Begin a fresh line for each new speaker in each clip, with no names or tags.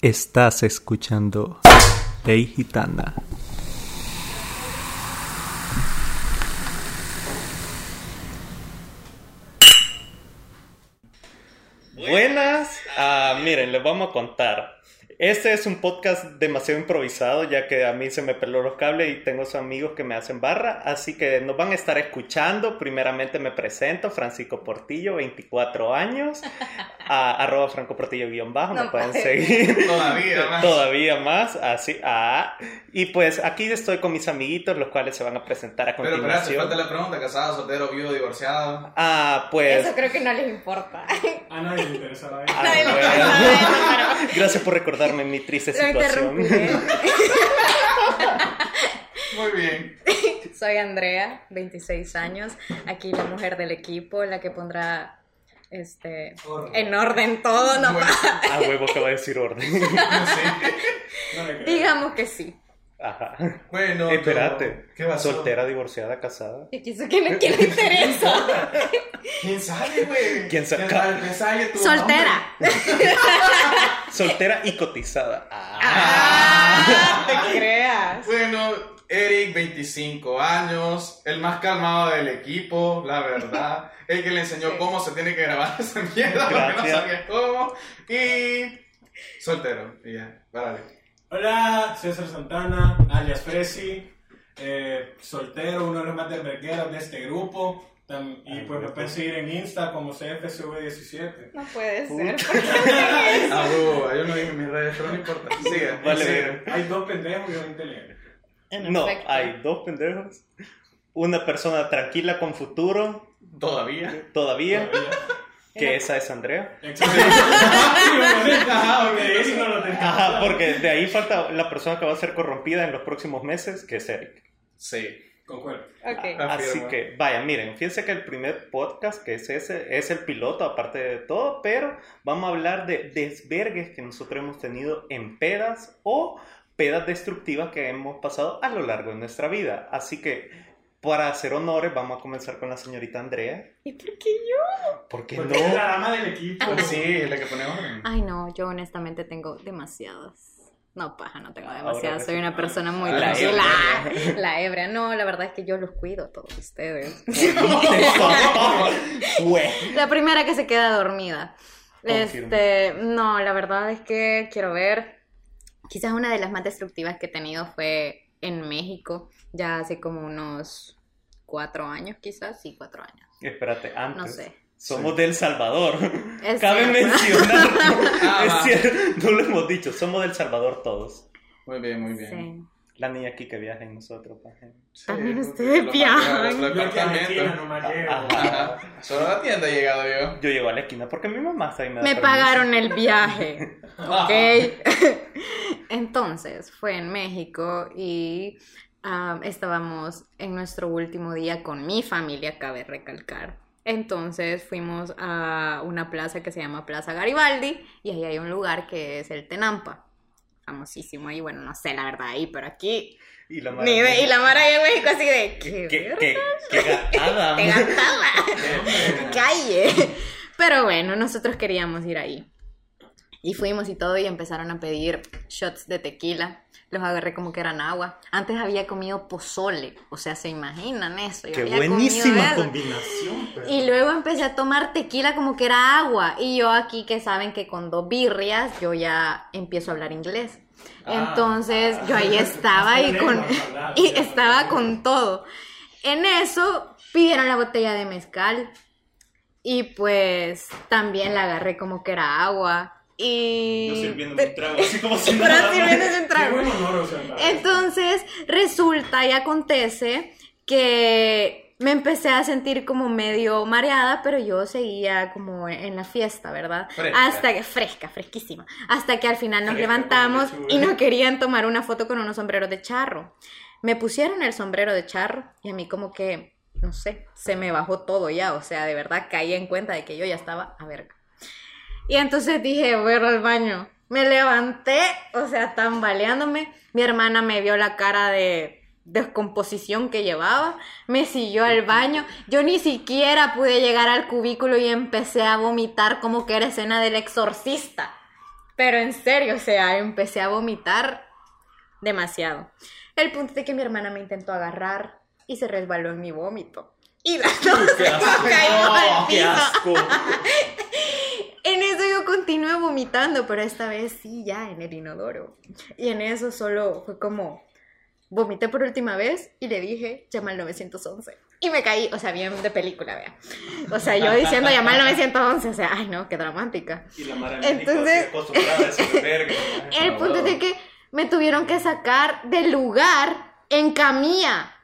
Estás escuchando Ley Gitana. Buenas, ah, miren, les vamos a contar. Este es un podcast demasiado improvisado, ya que a mí se me peló los cables y tengo sus amigos que me hacen barra, así que nos van a estar escuchando. Primeramente me presento, Francisco Portillo, 24 años, a, arroba Franco Portillo guion bajo, me
No
pueden
puede.
seguir.
Todavía más.
Todavía más, así, ah. Y pues aquí estoy con mis amiguitos, los cuales se van a presentar a
Pero espérate,
continuación.
falta la pregunta, casado, soltero, viudo, divorciado.
Ah, pues...
Eso creo que no les importa.
A nadie le interesa la vida.
Ah,
Nadie le
bueno. Gracias por recordarme mi triste
Lo
situación.
interrumpí.
Muy bien.
Soy Andrea, 26 años, aquí la mujer del equipo, la que pondrá este
Orden.
en orden todo, no
A huevo que va a decir orden.
No
digamos que sí.
Ajá.
Bueno,
Espérate.
¿Qué pasó?
Soltera, divorciada, casada.
Y quiso que le interesa.
¿Quién sabe, güey?
¿Quién sabe?
sabe? ¿Quién sabe tu
Soltera.
Soltera y cotizada. Ah.
Ah, te creas.
Bueno, Eric, 25 años, el más calmado del equipo, la verdad. El que le enseñó cómo se tiene que grabar esa mierda porque no sabía cómo. Y soltero. Y ya, párale.
Hola, César Santana, alias Fresi, eh, soltero, uno de los más desvergueros de este grupo. Tam- y pues me pueden seguir en Insta como CFCV17.
No puede ser. ¿por qué?
Ah, huevo, yo no dije mis redes, pero no importa. Sigue.
Vale, bien.
Hay dos pendejos y un inteligente.
En
No,
efecto.
hay dos pendejos. Una persona tranquila con futuro,
Todavía.
todavía,
Todavía.
Que esa es Andrea. Ajá, porque de ahí falta la persona que va a ser corrompida en los próximos meses, que es Eric.
Sí.
Concuerdo.
Ok.
Así que, vaya, miren, fíjense que el primer podcast, que es ese, es el piloto, aparte de todo, pero vamos a hablar de desvergues que nosotros hemos tenido en pedas o pedas destructivas que hemos pasado a lo largo de nuestra vida. Así que, para hacer honores, vamos a comenzar con la señorita Andrea.
¿Y por qué yo?
¿Por qué
Porque es
no?
la dama del equipo.
Sí, es la que ponemos.
Ay, no, yo honestamente tengo demasiadas. No, paja, no tengo demasiadas. Soy una persona muy
La
tranquila. La hebrea. No, la verdad es que yo los cuido a todos ustedes. La primera que se queda dormida.
Confirmo.
Este, no, la verdad es que quiero ver. Quizás una de las más destructivas que he tenido fue en México, ya hace como unos cuatro años, quizás, sí, cuatro años.
Espérate, antes.
No sé.
Somos del Salvador.
Es
Cabe
cierto.
mencionar.
Ah,
es cierto, no lo hemos dicho. Somos del Salvador todos.
Muy bien, muy bien.
Sí.
La niña aquí que viaja en nosotros. pa'.
Sí,
También
porque
ustedes
los-
viajan.
Yo aquí a la esquina llego.
Ajá.
Solo a la tienda he llegado yo.
Yo llego a la esquina porque mi mamá está ahí. Me, da
Me
permiso.
pagaron el viaje. Ok. Entonces, fue en México y ah, estábamos en nuestro último día con mi familia, cabe recalcar. Entonces fuimos a una plaza que se llama Plaza Garibaldi y ahí hay un lugar que es el Tenampa. Famosísimo ahí, bueno, no sé la verdad ahí, pero aquí.
Y la
Ni de- y la Mara ahí en México así de. ¿Qué?
¿Qué, qué, qué gatada, man.
gastaba. Calle. Pero bueno, nosotros queríamos ir ahí. Y fuimos y todo y empezaron a pedir shots de tequila. Los agarré como que eran agua. Antes había comido pozole. O sea, ¿se imaginan eso? Yo
Qué
había
buenísima combinación. pero-
Y luego empecé a tomar tequila como que era agua. Y yo aquí que saben que con dos birrias yo ya empiezo a hablar inglés.
Ah.
Entonces yo ahí estaba y con y estaba con todo. En eso pidieron la botella de mezcal. Y pues también la agarré como que era agua. Y.
Yo sirviéndome un trago, así como si
Pero
nada.
sirviéndose un
Qué
trago.
buen honor, o sea, para-
Entonces, resulta y acontece que me empecé a sentir como medio mareada, pero yo seguía como en la fiesta, ¿verdad?
Fresca.
Hasta que, fresca, fresquísima. Hasta que al final nos
Fresca
levantamos y nos querían tomar una foto con unos sombreros de charro. Me pusieron el sombrero de charro y a mí como que, no sé, se me bajó todo ya, o sea, de verdad caí en cuenta de que yo ya estaba a verga. Y entonces dije, voy a ir al baño. Me levanté, o sea, tambaleándome. Mi hermana me vio la cara de descomposición que llevaba, me siguió al baño. Yo ni siquiera pude llegar al cubículo y empecé a vomitar como que era escena del exorcista. Pero en serio, o sea, empecé a vomitar demasiado. El punto de que mi hermana me intentó agarrar y se resbaló en mi vómito. Y las dos
Qué asco.
cayó al
qué
piso.
asco.
Continué vomitando, pero esta vez sí, ya en el inodoro. Y en eso solo fue como, vomité por última vez y le dije, llama al 911. Y me caí, o sea, bien de película, vea. O sea, yo diciendo llamar al 911, o sea, ay no, qué dramática.
Y la
Entonces-
verga.
El punto es de que me tuvieron que sacar del lugar en camilla.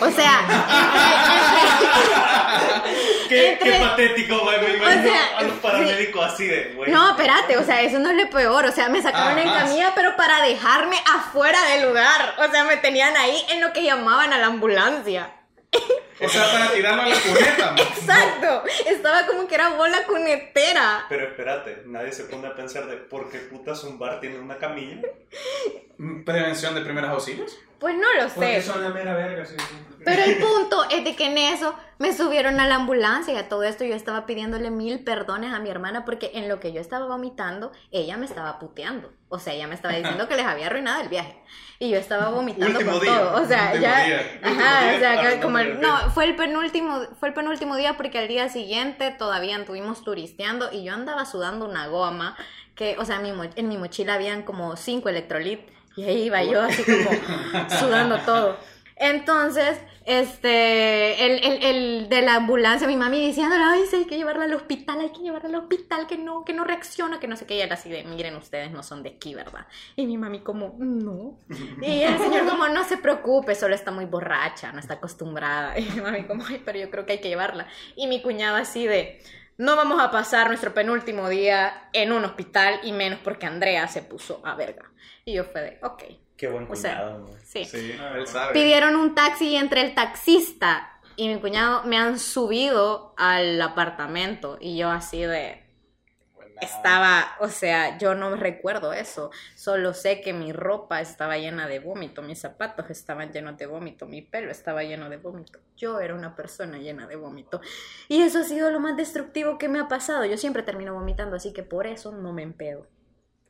O sea,
Qué,
Entre-
qué patético, güey. Me imagino
sea,
a los paramédicos así de, güey.
No, espérate, o sea, eso no es lo peor. O sea, me sacaron en
Ajá.
camilla, pero para dejarme afuera del lugar. O sea, me tenían ahí en lo que llamaban a la ambulancia.
O sea, para tirarlo a la cuneta. ¿no?
Exacto. Estaba como que era bola cunetera.
Pero espérate, nadie se pone a pensar de por qué putas un bar tiene una camilla.
Prevención de primeros auxilios.
Pues no lo
Porque
sé.
son la mera verga, sí.
Pero el punto es de que en eso me subieron a la ambulancia y a todo esto yo estaba pidiéndole mil perdones a mi hermana porque en lo que yo estaba vomitando, ella me estaba puteando. O sea, ella me estaba diciendo que les había arruinado el viaje. Y yo estaba vomitando con
día,
todo. O sea,
último
ya.
día,
Ajá,
día
o sea, como no, fue el penúltimo, fue el penúltimo día porque al día siguiente todavía estuvimos turisteando y yo andaba sudando una goma que, o sea, mi mo- en mi mochila habían como cinco electrolit y ahí iba yo así como sudando todo. Entonces, este, el, el, el de la ambulancia, mi mami diciéndole, ay, sí, hay que llevarla al hospital, hay que llevarla al hospital, que no, que no reacciona, que no sé qué, y él así de, miren, ustedes no son de aquí, ¿verdad? Y mi mami como, no. Y el señor como, no se preocupe, solo está muy borracha, no está acostumbrada. Y mi mami como, ay, pero yo creo que hay que llevarla. Y mi cuñado así de, no vamos a pasar nuestro penúltimo día en un hospital, y menos porque Andrea se puso a verga. Y yo fue de, ok.
Qué buen
O sea,
cuñado, güey.
Sí.
Sí, él sabe.
Pidieron un taxi y entre el taxista y mi cuñado me han subido al apartamento y yo así de estaba, o sea, yo no recuerdo eso, solo sé que mi ropa estaba llena de vómito, mis zapatos estaban llenos de vómito, mi pelo estaba lleno de vómito, yo era una persona llena de vómito y eso ha sido lo más destructivo que me ha pasado, yo siempre termino vomitando, así que por eso no me empedo.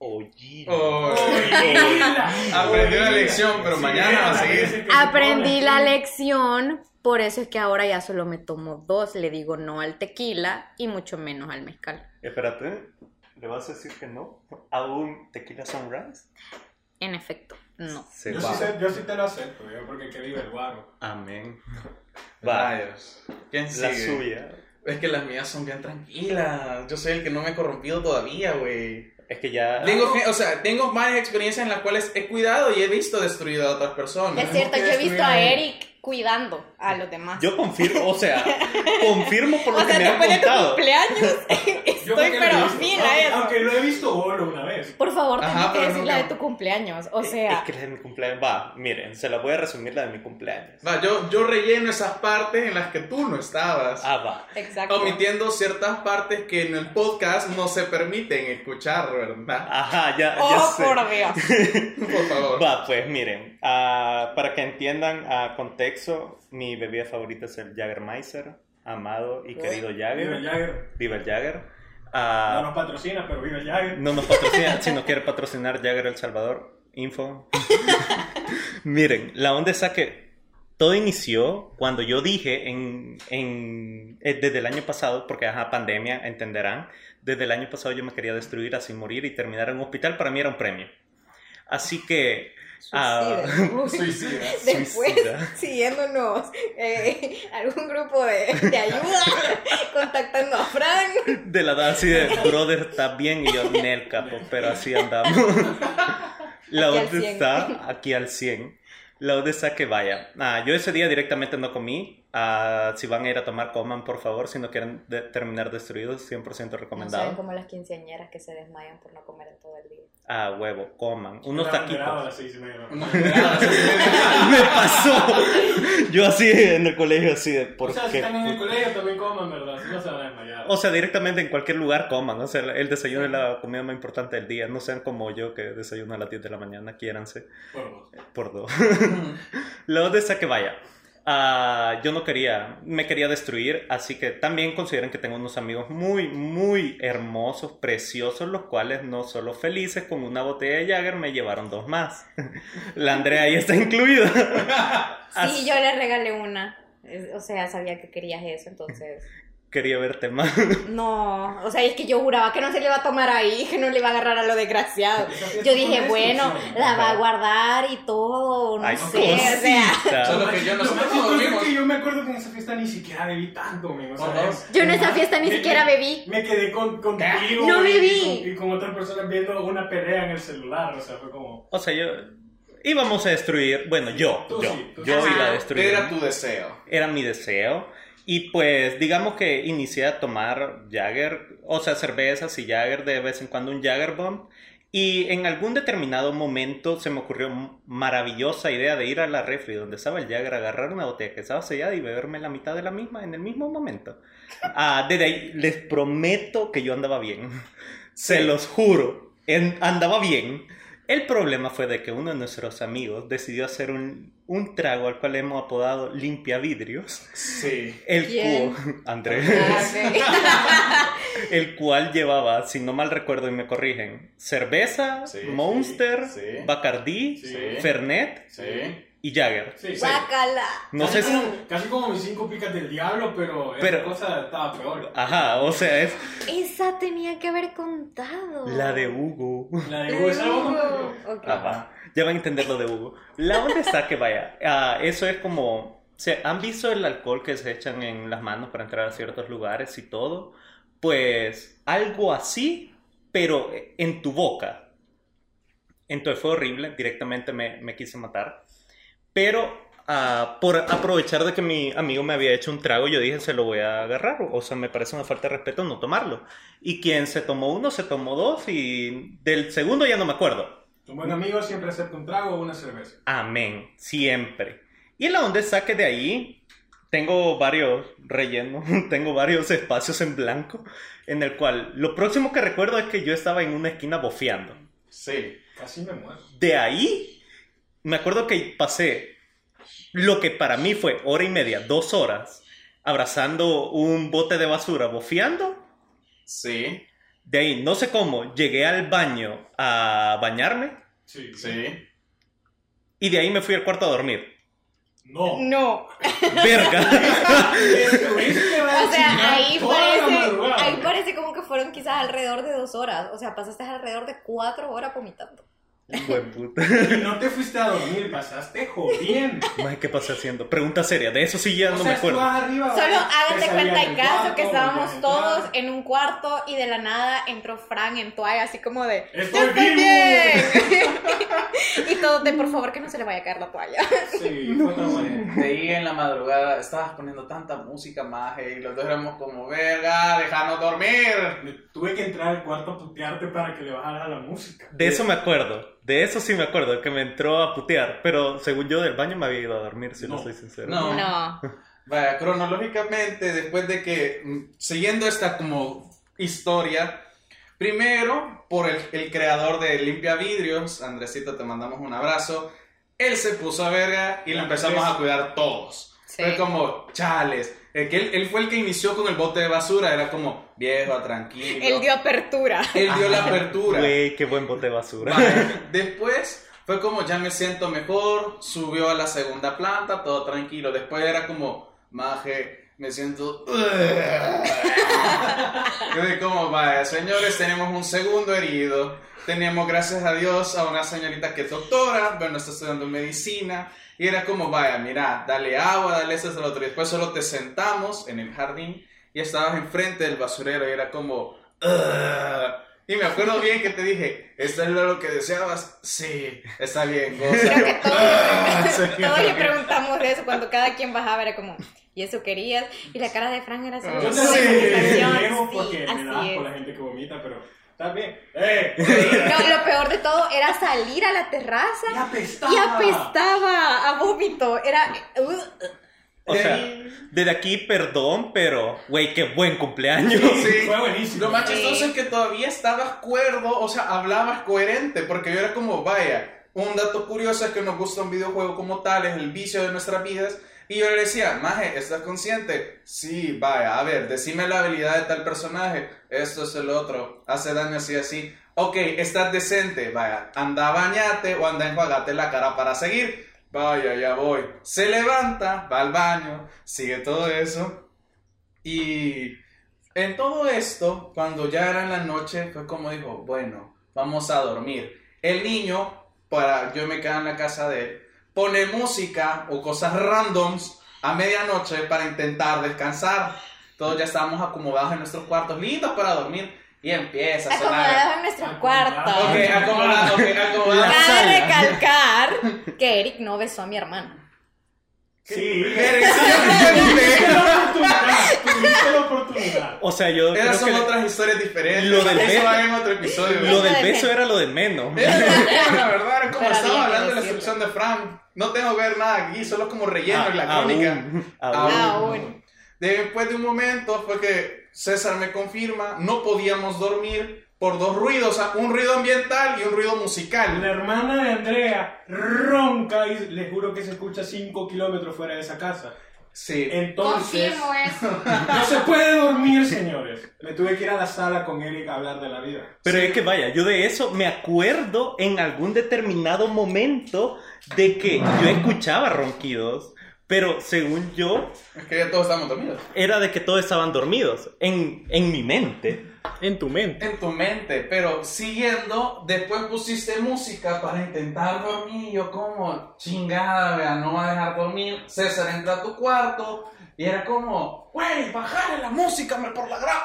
Oye.
Oh,
Oye.
aprendió la lección, pero
Sí,
mañana va a seguir.
Aprendí la lección, por eso es que ahora ya solo me tomo dos, le digo no al tequila y mucho menos al mezcal.
Espérate, ¿le vas a decir que no? ¿A un tequila sunrise?
En efecto, no.
Se
Yo sí, sé- yo sí te lo acepto, yo, porque que vive el guaro.
Amén. Va.
Rayos. ¿Quién
La
sigue?
suya.
Es que las mías son bien tranquilas. Yo soy el que no me he corrompido todavía, güey.
Es que ya.
Tengo, o sea, tengo varias experiencias en las cuales he cuidado y he visto destruido a otras personas.
Es cierto, yo he visto a. Eric cuidando a los demás.
Yo confirmo, o sea, confirmo por lo
o
que
sea,
me han
después de tu
contado.
cumpleaños, estoy pero fina
aunque,
eso.
aunque lo he visto bolo una vez.
Por favor,
Ajá,
tenés que decir la de tu cumpleaños. O
Es
sea,
que la de mi cumpleaños. Va, miren, se la voy a resumir la de mi cumpleaños.
Va, yo, yo relleno esas partes en las que tú no estabas.
Ah, va.
exacto.
Omitiendo ciertas partes que en el podcast no se permiten escuchar, ¿verdad?
Ajá, ya, ya
Oh,
sé.
por Dios.
Por favor.
Va, pues miren, ah, para que entiendan a contexto, mi bebida favorita es el Jagermeister, amado y querido Jagger.
el Jagger.
Viva el Jagger. Ah,
No nos patrocina, pero vive Jagger.
no nos patrocina, si no quiere patrocinar Jagger El Salvador, info. miren, la onda es a que todo inició cuando yo dije en, en- eh, desde el año pasado, porque ajá, pandemia, entenderán, desde el año pasado yo me quería destruir así morir y terminar en un hospital, para mí era un premio. Así que... ah,
Suicida.
Después,
Suicida.
siguiéndonos eh, algún grupo de, de ayuda, a.
de la edad así de brother está bien y yo Nel capo, pero así andamos. La
100.
está aquí al 100. La onda está que vaya. Ah, yo ese día directamente no comí. Ah, si van a ir a tomar, coman por favor. Si no quieren de- terminar destruidos, 100%
No saben
recomendado.
como las quinceañeras que se desmayan por no comer en todo el día.
Ah, huevo, coman. Unos
a
taquitos.
las seis y media.
Me pasó. Yo así en el colegio, así de por
O sea, si están en el colegio también coman, ¿verdad? Si no se van a desmayar.
O sea, directamente en cualquier lugar coman. O sea, el desayuno es la comida más importante del día. No sean como yo que desayuno a las 10 de la mañana. Quiéranse
Por dos.
por dos. La onda es a que vaya. Ah, yo no quería, me quería destruir, así que también consideren que tengo unos amigos muy, muy hermosos, preciosos, los cuales no solo felices con una botella de Jagger, me llevaron dos más. La Andrea ahí está incluida.
Sí, yo le regalé una. O sea, sabía que querías eso, entonces.
Quería verte más.
No, o sea, es que yo juraba que no se le iba a tomar ahí, que no le iba a agarrar a lo desgraciado. Yo dije, bueno, la va a guardar y todo, no
Ay,
sé, o sea.
Solo que yo no cómo
chistoso es que yo me acuerdo que en esa fiesta ni siquiera bebí tanto, men, o sea,
Por dos.
es-
Yo en esa fiesta ni
me-
siquiera bebí.
Me quedé con, contigo
No
y-
bebí.
Y, con, y con otras personas viendo una pelea en el celular, o sea, fue como...
O sea, yo íbamos a destruir, bueno, yo,
Tú
yo,
sí, tú
yo
sí.
iba a destruir.
Era tu deseo.
Era mi deseo. Y pues, digamos que inicié a tomar Jagger, o sea, cervezas y Jagger, de vez en cuando un Jagger Bomb. Y en algún determinado momento se me ocurrió maravillosa idea de ir a la refri donde estaba el Jagger, agarrar una botella que estaba sellada y beberme la mitad de la misma en el mismo momento. Ah, desde ahí les prometo que yo andaba bien. Se los juro, en- andaba bien. El problema fue de que uno de nuestros amigos decidió hacer un, un trago al cual hemos apodado limpia vidrios.
Sí.
El
¿Quién?
cual, Andrés,
Ah,
el cual llevaba, si no mal recuerdo y me corrigen, cerveza,
Sí,
Monster,
sí, sí.
Bacardí,
Sí.
Fernet
Sí.
Y Jagger.
Sí, sí.
No
casi,
sé si...
como, casi como mis cinco picas del diablo, pero,
Pero-
esa cosa estaba peor.
Ajá, o sea, es
Esa tenía que haber contado.
la de Hugo.
La de Hugo,
de
la yo.
Hugo. Ok.
Ajá. Ya van a entender lo de Hugo. La onda está que vaya. ah, eso es como. ¿se ¿Han visto el alcohol que se echan en las manos para entrar a ciertos lugares y todo? Pues algo así, pero en tu boca. Entonces fue horrible. Directamente me, me quise matar. Pero ah, por aprovechar de que mi amigo me había hecho un trago, yo dije, se lo voy a agarrar. O sea, me parece una falta de respeto no tomarlo. Y quien se tomó uno, se tomó dos. Y del segundo ya no me acuerdo.
Un buen amigo siempre acepta un trago o una cerveza.
Amén, siempre. Y en la onda está que de ahí tengo varios rellenos, tengo varios espacios en blanco, en el cual lo próximo que recuerdo es que yo estaba en una esquina bofeando.
Sí.
Casi me muero.
De ahí, me acuerdo que pasé lo que para mí fue hora y media, dos horas, abrazando un bote de basura, bofeando.
Sí.
De ahí, no sé cómo, llegué al baño a bañarme
Sí.
Sí.
y de ahí me fui al cuarto a dormir.
No.
No.
Verga.
O sea, ahí parece, ahí parece como que fueron quizás alrededor de dos horas. O sea, pasaste alrededor de cuatro horas vomitando.
Buen puta.
Y no te fuiste a dormir, pasaste jodiendo.
Mae, ¿qué pasé haciendo? Pregunta seria, de eso sí ya
O
no
sea,
me acuerdo.
arriba,
Solo háganse cuenta en caso
cuarto,
que estábamos todos en un cuarto y de la nada entró Fran en toalla así como de
¡Estoy
"Yo estoy
vivo!"
bien. y todos de por favor que no se le vaya a caer la toalla.
Sí, fue traumante.
De ahí en la madrugada estabas poniendo tanta música maje y los dos éramos como, verga, déjanos dormir.
Tuve que entrar al cuarto a putearte para que le bajara la música.
De eso me acuerdo. De eso sí me acuerdo, que me entró a putear. Pero según yo del baño me había ido a dormir, si no,
No.
soy sincero.
No.
No.
Vaya, cronológicamente, después de que, mm, siguiendo esta como historia, primero, por el, el creador de Limpia Vidrios, Andresito, te mandamos un abrazo, él se puso a verga y lo empezamos a cuidar todos.
Sí.
Fue como, chales, el que él, él fue el que inició con el bote de basura, era como, viejo, tranquilo.
Él dio apertura.
Él dio la apertura.
Güey, qué buen bote de basura.
Vale. Después fue como ya me siento mejor, subió a la segunda planta, todo tranquilo. Después era como, maje, me siento... Yo como, vaya, señores, tenemos un segundo herido. Teníamos, gracias a Dios, a una señorita que es doctora, bueno, está estudiando medicina. Y era como, vaya, mira, dale agua, dale esto, lo otro. Y después solo te sentamos en el jardín y estabas enfrente del basurero y era como... "Ugh". Y me acuerdo bien que te dije, ¿esto es lo que deseabas? Sí, está bien, goza.
Creo que todos,
Sí,
todos le preguntamos eso cuando cada quien bajaba era como, ¿y eso querías? Y la cara de Fran era solo
Yo
Yo lejos
sí,
porque me da asco la gente que vomita, pero está bien. ¡Eh!
No, lo peor de todo era salir a la terraza
Y apestaba.
y apestaba a vómito. Era. uh,
O sea, desde aquí, perdón, pero, güey, qué buen cumpleaños.
Sí.
Fue buenísimo.
Lo más
Sí.
chistoso es que todavía estabas cuerdo, o sea, hablabas coherente, porque yo era como, vaya, un dato curioso es que nos gusta un videojuego como tal, es el vicio de nuestras vidas, Y yo le decía, Maje, ¿estás consciente? Sí, vaya, a ver, decime la habilidad de tal personaje. Esto es el otro. Hace daño así, así. Ok, estás decente. Vaya, anda a bañarte o anda a enjuagarte la cara para seguir. Vaya, ya voy. Se levanta, va al baño, sigue todo eso. Y en todo esto, cuando ya era en la noche, fue como dijo, bueno, vamos a dormir. El niño, para yo me quedo en la casa de él, pone música o cosas randoms a medianoche para intentar descansar. Todos ya estábamos acomodados en nuestros cuartos, listos para dormir. Y empieza a sonar.
Acomodado en nuestro cuarto.
Ok, acomodado, ok, acomodado.
Cabe recalcar que Eric no besó a mi hermano.
Sí. Tuviste la oportunidad. Tuviste la oportunidad.
O sea, yo creo
Esas son
que
otras historias diferentes.
Lo del
Eso
beso-
va en otro episodio.
lo del
Eso de
beso era lo de menos.
Era lo- la verdad, era como
Pero
estaba hablando de la instrucción de Fran. No tengo que ver nada aquí, solo como relleno en la
Ah,
crónica.
aún,
Aún.
aún.
Aún.
Después de un momento fue que César me confirma, no podíamos dormir por dos ruidos, o sea, un ruido ambiental y un ruido
La
musical.
hermana de Andrea ronca y le juro que se escucha 5 kilómetros fuera de esa casa.
Sí.
Entonces,
Confirmo eso.
no se puede dormir, señores. Me tuve que ir a la sala con Eric a hablar de la vida.
Pero es que vaya, yo de eso me acuerdo en algún determinado momento de que yo escuchaba ronquidos, pero según yo
Es que ya todos estamos dormidos.
era de que todos estaban dormidos en, en mi mente.
En tu mente.
En tu mente, pero siguiendo, después pusiste música para intentar dormir. Yo como, chingada, vea, no va a dejar dormir. César entra a tu cuarto y era como, güey, bajale la música me por la gran.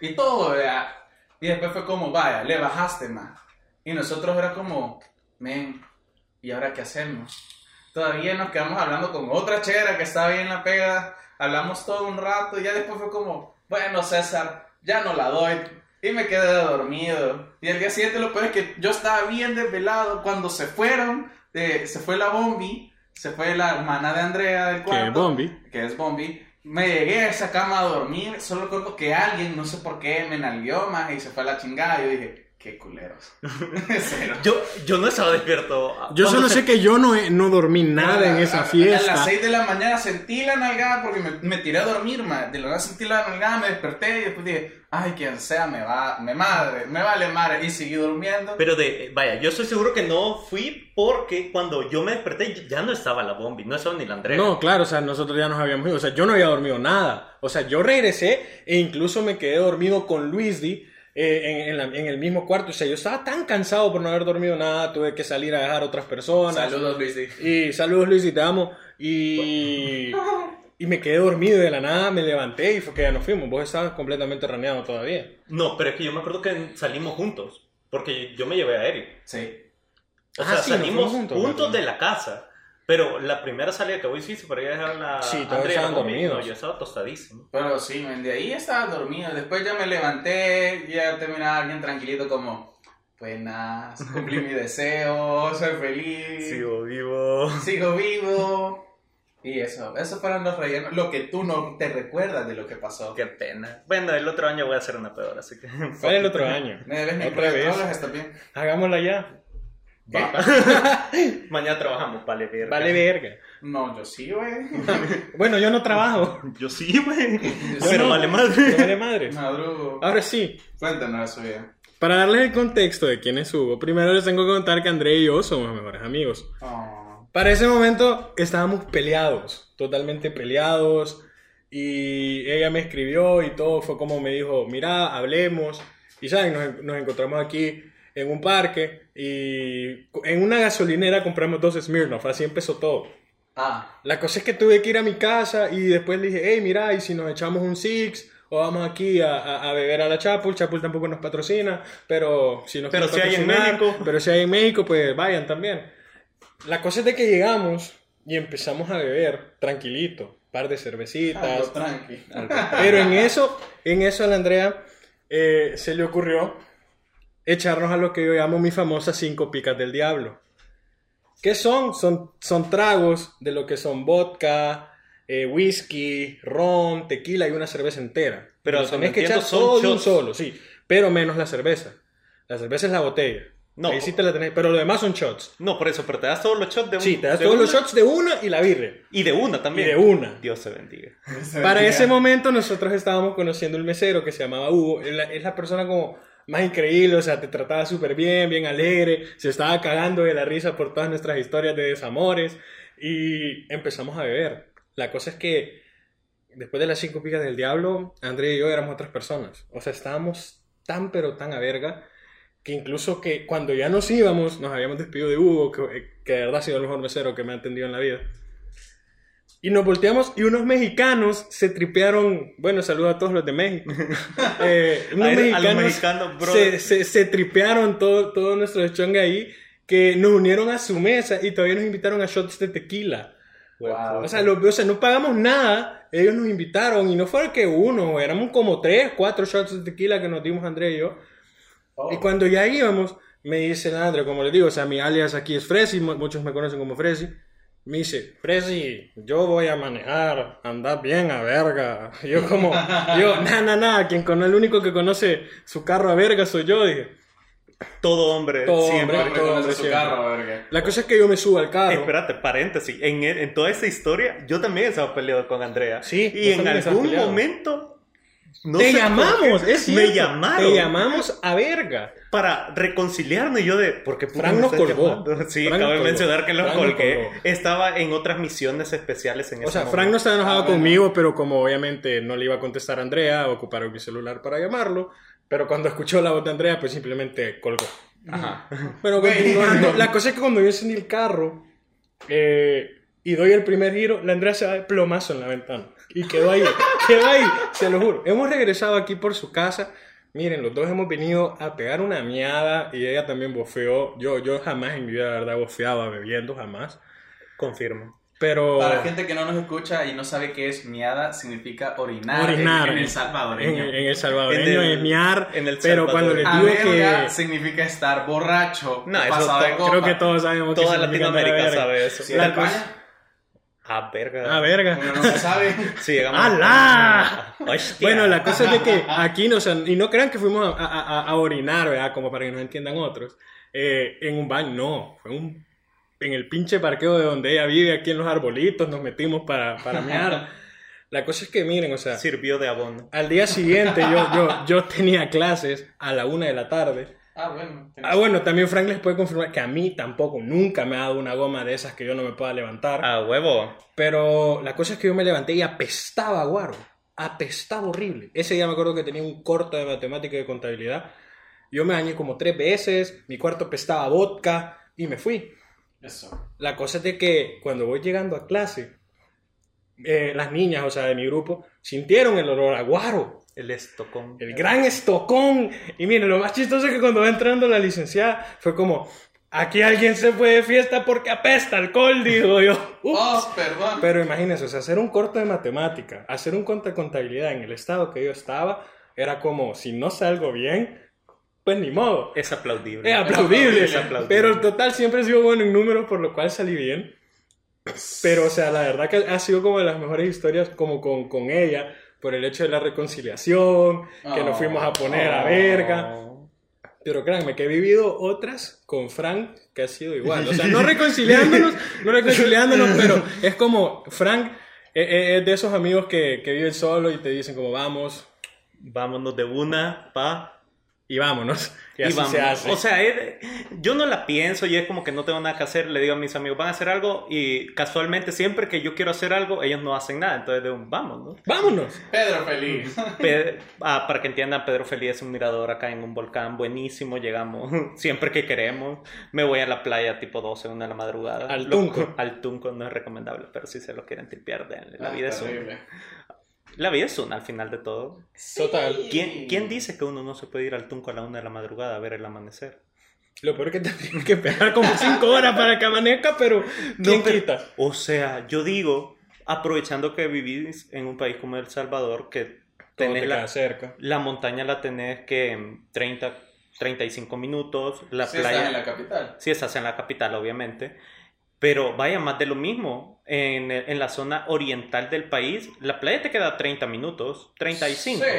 Y todo, vea. Y después fue como, vaya, le bajaste más. Y nosotros era como, men, ¿y ahora qué hacemos? Todavía nos quedamos hablando con otra chera que estaba ahí en la pega. Hablamos todo un rato y ya después fue como, bueno, César, ya no la doy. Y me quedé dormido. Y el día siguiente lo peor es que yo estaba bien desvelado cuando se fueron. de- se fue la Bombi, se fue la hermana de Andrea del
Que
cuarto.
es Bombi.
Que es Bombi. Me llegué a esa cama a dormir. Solo recuerdo que alguien, no sé por qué, me nalgueó más y se fue a la chingada. Y yo dije, qué culeros.
Yo, yo no estaba despierto.
Yo solo
se-
sé que yo no, he- no dormí nada en esa
a- A
fiesta.
las 6 de la mañana sentí la nalgada porque me, me tiré a dormir, ma. De la nada sentí la nalgada, me desperté y después dije, ay, quien sea, me va, me madre, me vale madre. Y seguí durmiendo.
Pero de, vaya, yo estoy seguro que no fui porque cuando yo me desperté ya no estaba la bombi, no estaba ni la Andrea.
No, claro, o sea, nosotros ya nos habíamos ido. O sea, yo no había dormido nada. O sea, yo regresé e incluso me quedé dormido con Luis Di eh, en, en la- en el mismo cuarto. O sea, yo estaba tan cansado por no haber dormido nada. Tuve que salir a dejar a otras personas.
Saludos, Luis. Di.
Y saludos, Luis, y te amo. Y, y me quedé dormido y de la nada, me levanté y fue que ya nos fuimos. Vos estabas completamente raneado todavía.
No, pero es que yo me acuerdo que salimos juntos, porque yo me llevé a Eric.
Sí.
O
Ah,
sea,
sí,
salimos juntos,
juntos,
de la casa. Pero la primera salida que vos hiciste para ir a dejar a la
Sí, todos
Andrea
estaban dormidos.
no, yo estaba tostadísimo.
Pero sí, men, de ahí estaba dormido. Después ya me levanté, ya terminaba bien tranquilito como, buenas, cumplí mi deseo, soy feliz.
vivo.
Sigo vivo. Y eso, esos fueron los rellenos. Lo que tú no te recuerdas de lo que pasó.
Qué pena. Bueno, el otro año voy a hacer una pedora, así que...
¿Cuál el otro año?
Me debes mi
Otra vez.
está bien.
Hagámosla ya.
Va.
Mañana trabajamos, vale, verga.
Vale verga.
No, yo sí, güey.
Bueno, yo no trabajo.
Yo sí, güey.
Yo
Pero
no.
vale madre.
vale madre.
Madrugo.
Ahora sí,
Cuéntanos eso vida.
para darles el contexto de quién es Hugo, primero les tengo que contar que André y yo somos mejores amigos.
Oh.
Para ese momento estábamos peleados, totalmente peleados. Y ella me escribió y todo fue como me dijo, mira, hablemos. Y saben, nos, nos encontramos aquí en un parque y en una gasolinera compramos dos Smirnoff, así empezó todo.
Ah,
La cosa es que tuve que ir a mi casa y después le dije, hey, mira, y si nos echamos un Six o vamos aquí a, a- a beber a la Chapul, Chapul tampoco nos patrocina, pero si nos
Pero si hay en México.
Pero si hay en México, pues vayan también. La cosa es de que llegamos y empezamos a beber tranquilito, par de cervecitas.
algo tranqui.
Pero en eso, en eso a la Andrea eh, se le ocurrió echarnos a lo que yo llamo mi famosa cinco picas del diablo. ¿Qué son? Son, son tragos de lo que son vodka, eh, whisky, ron, tequila y una cerveza entera.
Pero
Lo tenés que echar
son
todo de un solo, sí. Pero menos la cerveza. La cerveza es la botella.
No,
Ahí sí te la tenés, pero lo demás son shots.
no, por eso, pero te das todos los shots de un
Sí, te das todos los
una
shots de una y la birre.
Y de una también.
Y de una.
Dios se bendiga.
Para ese momento nosotros estábamos conociendo el mesero que se llamaba Hugo. Es la, es la persona como más increíble, o sea, te trataba súper bien, bien alegre, se estaba cagando de la risa por todas nuestras historias de desamores y empezamos a beber. La cosa es que después de las cinco picas del diablo, André y yo éramos otras personas. O sea, estábamos tan pero tan a verga que incluso que cuando ya nos íbamos, nos habíamos despedido de Hugo, que, que de verdad ha sido el mejor mesero que me ha atendido en la vida. Y nos volteamos y unos mexicanos se tripearon, bueno, saludo a todos los de México. Eh, unos
A- los
mexicanos,
mexicanos, bro.
se, se, se tripearon todo, todo nuestro chongue ahí, que nos unieron a su mesa y todavía nos invitaron a shots de tequila.
Wow.
O sea, lo- o sea, no pagamos nada, ellos nos invitaron y no fue que uno, éramos como tres, cuatro shots de tequila que nos dimos André y yo.
Oh.
Y cuando ya íbamos, me dice André, como les digo, o sea, mi alias aquí es Fresi, mu- muchos me conocen como Fresi. Me dice, Fresi, yo voy a manejar, andad bien a verga. Yo como, yo, na, na, na, quien con el único que conoce su carro a verga soy yo, dije.
Todo hombre
Todo
siempre.
hombre. Todo, hombre,
su
siempre.
carro, verga.
La cosa es que yo me subo al carro.
Espérate, paréntesis. En, en toda esa historia, yo también estaba peleado con Andrea.
Sí,
Y en algún momento. No
te llamamos, es cierto.
Me llamaron.
Te llamamos a verga.
Para reconciliarnos. Y yo de. ¿Por qué
Frank nos colgó.
llamando? Sí,
Frank
acabo de mencionar que lo
Frank
colgué. Estaba en otras misiones especiales en
O
ese
sea, Frank no
momento.
estaba enojado
Ah,
conmigo, pero como obviamente no le iba a contestar a Andrea, ocuparon mi celular para llamarlo. Pero cuando escuchó la voz de Andrea, pues simplemente colgó.
Ajá.
Pero continuando, la cosa es que cuando yo encendí el carro eh, y doy el primer giro, la Andrea se va de plomazo en la ventana. Y quedó ahí, quedó ahí, se lo juro. Hemos regresado aquí por su casa. Miren, los dos hemos venido a pegar una miada y ella también bofeó. Yo, yo jamás en mi vida, de verdad, bofeaba bebiendo, jamás.
Confirmo.
Pero...
Para gente que no nos escucha y no sabe qué es miada, significa orinar,
Orinar.
en, en el
En,
salvadoreño.
en el salvadoreño
En el-
es miar,
en el
pero
Salvador.
cuando les digo que...
significa estar borracho.
No,
pasado de copa.
Creo que todos sabemos que
Toda
a
Latinoamérica sabe eso.
Si
La cosa-
Ah, verga.
Ah, verga.
uno no se sabe.
Sí, llegamos.
¡Alá!
Hostia.
Bueno, la cosa es de que aquí, no, o sea, y no crean que fuimos a, a- a- a orinar, ¿verdad? Como para que nos entiendan otros. Eh, en un baño, no. Fue un, en el pinche parqueo de donde ella vive, aquí en los arbolitos, nos metimos para, para mear. La cosa es que, miren, o sea,
Sirvió de abono.
al día siguiente yo, yo, yo tenía clases a la una de la tarde.
Ah, bueno.
Ah, bueno, también Frank les puede confirmar que a mí tampoco nunca me ha dado una goma de esas que yo no me pueda levantar.
A huevo.
Pero la cosa es que yo me levanté y apestaba a guaro. Apestaba horrible. Ese día me acuerdo que tenía un corto de matemática y de contabilidad. Yo me bañé como tres veces, mi cuarto apestaba a vodka y me fui.
Eso.
La cosa es de que cuando voy llegando a clase, eh, las niñas, o sea, de mi grupo, sintieron el olor a guaro.
El estocón.
El gran estocón. Y miren, lo más chistoso es que cuando va entrando la licenciada fue como, aquí alguien se fue de fiesta porque apesta alcohol, digo yo. Ups.
Oh, perdón.
Pero imagínense, o sea, hacer un corto de matemática, hacer un corto de contabilidad en el estado que yo estaba, era como, si no salgo bien, pues ni modo.
Es aplaudible.
Es aplaudible.
Es aplaudible.
Pero el total siempre he sido bueno en números, por lo cual salí bien. Pero, o sea, la verdad que ha sido como de las mejores historias como con, con ella, por el hecho de la reconciliación, que nos fuimos a poner a verga. Pero créanme que he vivido otras con Frank que ha sido igual. O sea, no reconciliándonos, no reconciliándonos, pero es como Frank eh, eh, es de esos amigos que, que viven solo y te dicen como vamos
Vámonos de una, pa.
Y vámonos. Y
Y
así
vamos.
se hace.
O sea, es- yo no la pienso y es como que no tengo nada que hacer. Le digo a mis amigos, van a hacer algo y casualmente siempre que yo quiero hacer algo, ellos no hacen nada. Entonces, de un, vamos, ¿no?
vámonos.
Pedro feliz.
Pe- ah, para que entiendan, Pedro Feliz es un mirador acá en un volcán buenísimo. Llegamos siempre que queremos. Me voy a la playa tipo 12, una de la madrugada.
Al
Lo-
Tunco.
al Tunco no es recomendable, pero si se lo quieren tipear, denle. La,
Ah,
vida es una. La vida es una al final de todo.
Total.
¿Quién, ¿Quién dice que uno no se puede ir al Tunco a la una de la madrugada a ver el amanecer?
Lo peor es que tendrías que esperar como 5 horas para que amanezca, pero ¿quién
pero-
quita?
O sea, yo digo, aprovechando que vivís en un país como El Salvador, que
Todo
tenés
te
la,
cerca.
la montaña la tenés que en 30, 35 minutos, la
Si
playa...
estás en la capital.
Si estás en la capital, obviamente. Pero vaya, más de lo mismo. En, en la zona oriental del país, la playa te queda 30 minutos, 35.
Sí.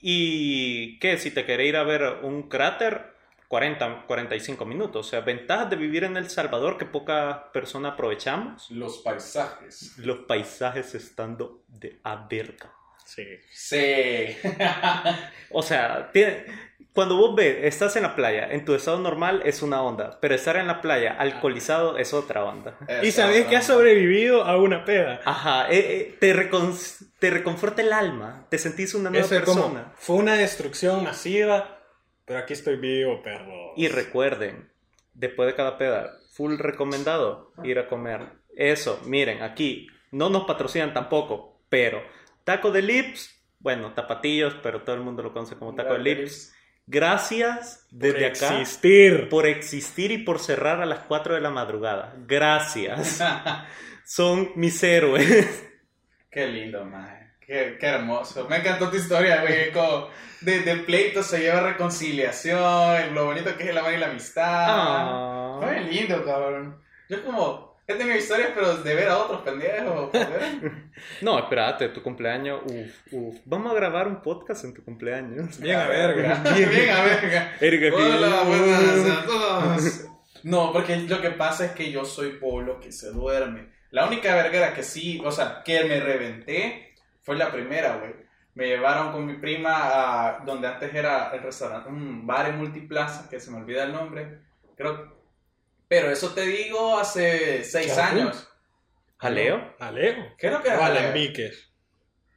Y que si te querés ir a ver un cráter, 40, 45 minutos. O sea, ventajas de vivir en El Salvador que pocas personas aprovechamos.
Los paisajes.
Los paisajes estando de a verga.
Sí.
Sí.
O sea, tiene- cuando vos ves, estás en la playa, en tu estado normal es una onda, pero estar en la playa alcoholizado es otra onda.
Y sabes que has sobrevivido a una peda.
Ajá, eh, eh, te, recon- te reconforta el alma, te sentís una nueva
Eso es como,
persona.
fue una destrucción masiva, pero aquí estoy vivo, perro.
Y recuerden, después de cada peda, full recomendado ir a comer. Eso, miren, aquí no nos patrocinan tampoco, pero taco de lips, bueno, tapatillos, pero todo el mundo lo conoce como taco de lips. Gracias
por
desde acá
existir.
por existir y por cerrar a las 4 de la madrugada. Gracias. Son mis héroes.
Qué lindo, man. Qué, qué hermoso. Me encantó tu historia, güey. Como de, de pleito se lleva reconciliación, lo bonito que es el amor y la amistad.
Ah.
Fue lindo, cabrón. Yo como, he tenido historias, pero de ver a otros pendejos. joder.
No, espérate, tu cumpleaños. Uf, uf. Vamos a grabar un podcast en tu cumpleaños.
Bien a verga.
Bien, a verga.
Erika,
Hola, buenas a todos. No, porque lo que pasa es que yo soy polo que se duerme. La única verguera que sí, o sea, que me reventé fue la primera, güey. Me llevaron con mi prima a donde antes era el restaurante, un bar en multiplaza, que se me olvida el nombre. Creo. Pero eso te digo hace seis
Chapu.
años.
¿Jaleo?
Alejo.
Creo que
O
era
alambiques.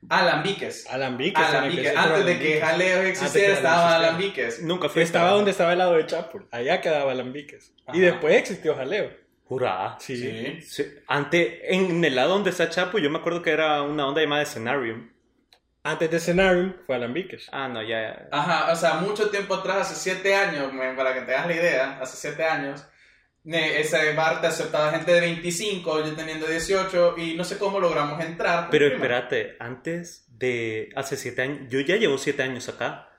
Alambiques.
Alambiques.
Alambiques.
ser
Antes de que
alambiques.
Jaleo existiera,
Jaleo
estaba. Alambiques.
Nunca fui.
Estaba donde estaba el lado de Chapul. Allá quedaba Alambiques.
Ajá.
Y después existió Jaleo.
Jurá.
Sí.
Sí.
Sí, Antes, en el lado donde está Chapo, yo me acuerdo que era una onda llamada Scenarium.
Antes de Scenarium fue Alambiques.
Ah, no, ya. ya.
Ajá, o sea, mucho tiempo atrás, hace siete años, para que te hagas la idea, hace siete años, ese bar te aceptaba gente de 25, yo teniendo 18, y no sé cómo logramos entrar.
Pero espérate, antes de hace siete años, yo ya llevo siete años acá.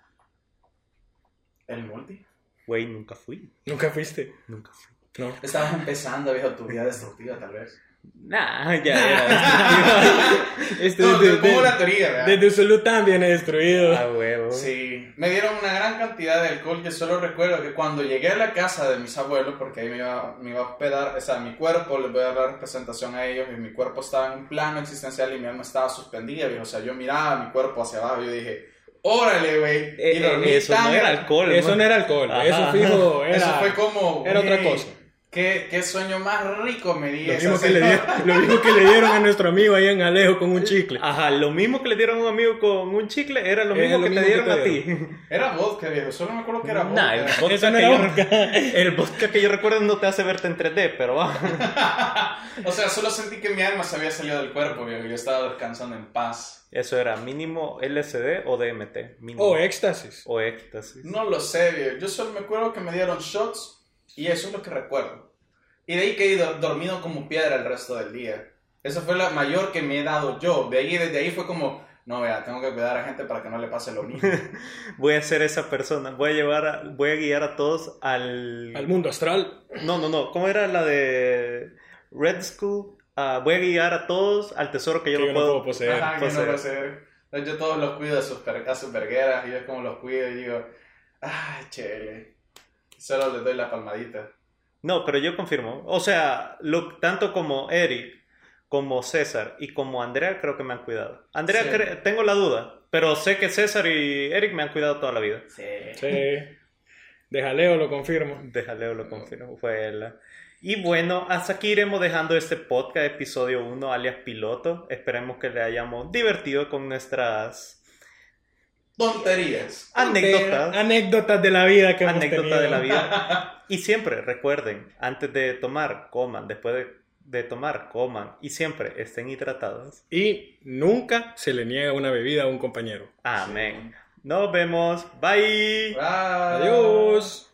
¿El multi?
Güey, nunca fui.
Nunca fuiste.
Nunca fui.
No.
Estabas empezando, viejo, tu vida destructiva, tal vez.
Nah, ya, ya.
Este,
No, pongo
de-
la teoría, ¿verdad?
desde Zulu también he destruido.
A huevo.
Sí, me dieron una gran cantidad de alcohol que solo recuerdo que cuando llegué a la casa de mis abuelos, porque ahí me iba, me iba a hospedar, o sea, mi cuerpo, les voy a dar representación a ellos, y mi cuerpo estaba en un plano existencial y mi alma estaba suspendida, viejo. o sea, yo miraba mi cuerpo hacia abajo y yo dije, órale, güey,
Eh, eh, eso no era alcohol.
Eso no era alcohol.
Ajá.
Eso fijo era,
Eso fue como,
era otra cosa.
¿Qué, qué sueño más rico me di
Lo mismo, que le dieron, lo mismo que le dieron a nuestro amigo ahí en Alejo con un chicle.
Ajá, lo mismo que le dieron a un amigo con un chicle era lo mismo
lo
que
mismo
te
que
dieron a ti.
Era vodka, viejo, solo me acuerdo que era vodka.
Nah, el vodka,
no
que
era
yo,
vodka.
el vodka que yo recuerdo no te hace verte en 3D, pero va.
O sea, solo sentí que mi alma se había salido del cuerpo, viejo, y yo estaba descansando en paz.
Eso era mínimo LSD o DMT. Mínimo.
O éxtasis.
O éxtasis.
No lo sé, viejo. Yo solo me acuerdo que me dieron shots y eso es lo que recuerdo. Y de ahí que he ido dormido como piedra el resto del día. Esa fue la mayor que me he dado yo. De ahí, desde ahí fue como, no, vea, tengo que cuidar a gente para que no le pase lo mismo.
Voy a ser esa persona. Voy a llevar, a- voy a guiar a todos al.
Al mundo astral.
No, no, no. ¿Cómo era la de Red School? Ah, voy a guiar a todos al tesoro que yo
Que
no
yo no
puedo.
puedo poseer.
Ajá, que no lo sé. Yo todos los cuido a sus, per- a sus vergueras y yo es como los cuido y digo, ay, chele. Solo les doy la palmadita.
No, pero yo confirmo. O sea, lo, tanto como Eric, como César y como Andrea creo que me han cuidado. Andrea,
Sí.
cre- tengo la duda, pero sé que César y Eric me han cuidado toda la vida.
Sí.
Sí. De jaleo lo confirmo.
Déjale, lo confirmo, fue él. Y bueno, hasta aquí iremos dejando este podcast, episodio 1, alias piloto. Esperemos que le hayamos divertido con nuestras
Tonterías.
anécdotas.
Anécdotas de la vida que hemos
anécdota
tenido.
de la vida. Y siempre recuerden, antes de tomar, coman, después de, de tomar, coman. Y siempre estén hidratados.
Y nunca se le niega una bebida a un compañero.
Amén. Nos vemos. Bye.
Bye.
Adiós.